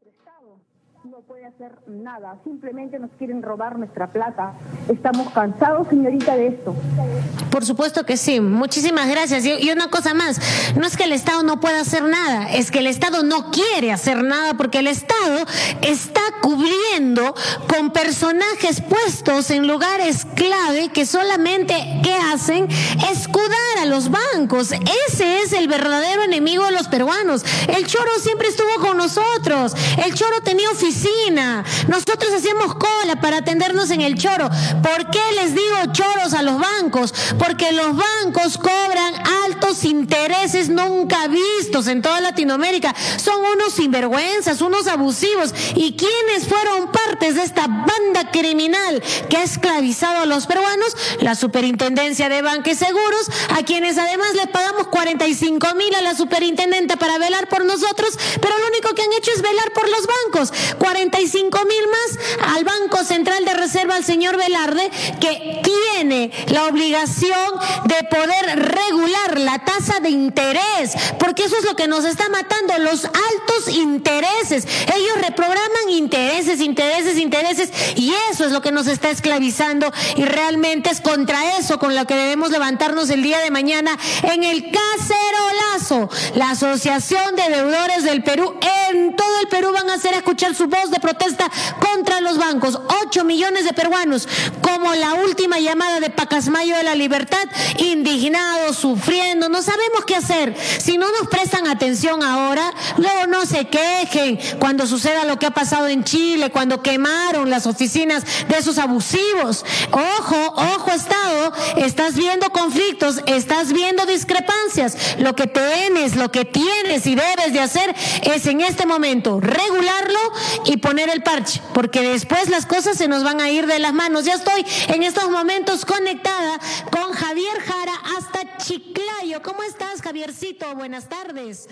nuestro no puede hacer nada, simplemente nos quieren robar nuestra plata. Estamos cansados, señorita, de esto. Por supuesto que sí, muchísimas gracias. Y, una cosa más, no es que el Estado no pueda hacer nada, es que el Estado no quiere hacer nada porque el Estado está cubriendo con personajes puestos en lugares clave que solamente, ¿qué hacen? Escudar a los bancos. Ese es el verdadero enemigo de los peruanos. El choro siempre estuvo con nosotros. El choro tenía oficina nosotros hacíamos cola para atendernos en el choro. ¿Por qué les digo choros a los bancos? Porque los bancos cobran nunca vistos en toda Latinoamérica. Son unos sinvergüenzas, unos abusivos. ¿Y quiénes fueron partes de esta banda criminal que ha esclavizado a los peruanos? La Superintendencia de Banques Seguros, a quienes además le pagamos 45 mil a la superintendente para velar por nosotros, pero lo único que han hecho es velar por los bancos. 45 mil Al señor Velarde, que tiene la obligación de poder regular la tasa de interés, porque eso es lo que nos está matando, los altos intereses. Ellos reprograman intereses, intereses, intereses, y eso es lo que nos está esclavizando, y realmente es contra eso con lo que debemos levantarnos el día de mañana en el cacerolazo. La Asociación de Deudores del Perú, en todo el hacer escuchar su voz de protesta contra los bancos. Ocho millones de peruanos, como la última llamada de Pacasmayo de la Libertad, indignados, sufriendo, no sabemos qué hacer. Si no nos prestan atención ahora, luego no se quejen cuando suceda lo que ha pasado en Chile, cuando quemaron las oficinas de esos abusivos. Ojo, ojo Estado, estás viendo conflictos, estás viendo discrepancias. Lo que tienes, lo que tienes y debes de hacer es en este momento regularlo y poner el parche, porque después las cosas se nos van a ir de las manos. Ya en estos momentos conectada con Javier Jara hasta Chiclayo. ¿Cómo estás, Javiercito? Buenas tardes.